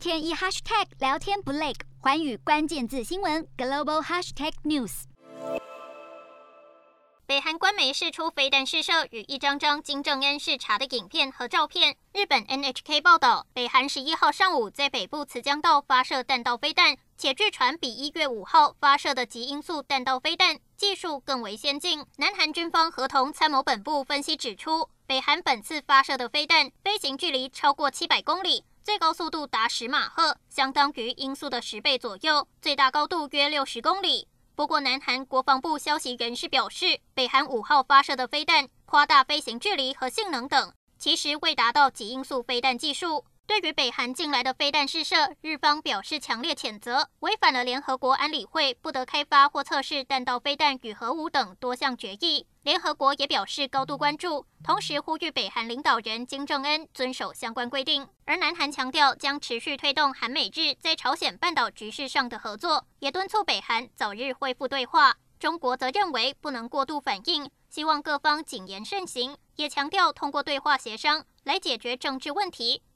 天一 hashtag 聊天不累，寰宇关键字新闻 global hashtag news。北韩官媒释出飞弹试射与一张张金正恩视察的影片和照片。日本 NHK 报道，北韩十一号上午在北部慈江道发射弹道飞弹，且据传比一月五号发射的极音速弹道飞弹技术更为先进。南韩军方合同参谋本部分析指出，北韩本次发射的飞弹飞行距离超过七百公里，最高速度达十马赫，相当于音速的十倍左右，最大高度约六十公里。不过，南韩国防部消息人士表示，北韩五号发射的飞弹夸大飞行距离和性能等，其实未达到极音速飞弹技术。对于北韩近来的飞弹试射，日方表示强烈谴责，违反了联合国安理会不得开发或测试弹道飞弹与核武等多项决议。联合国也表示高度关注，同时呼吁北韩领导人金正恩遵守相关规定。而南韩强调将持续推动韩美日在朝鲜半岛局势上的合作，也敦促北韩早日恢复对话。中国则认为不能过度反应，希望各方谨言慎行，也强调通过对话协商来解决政治问题。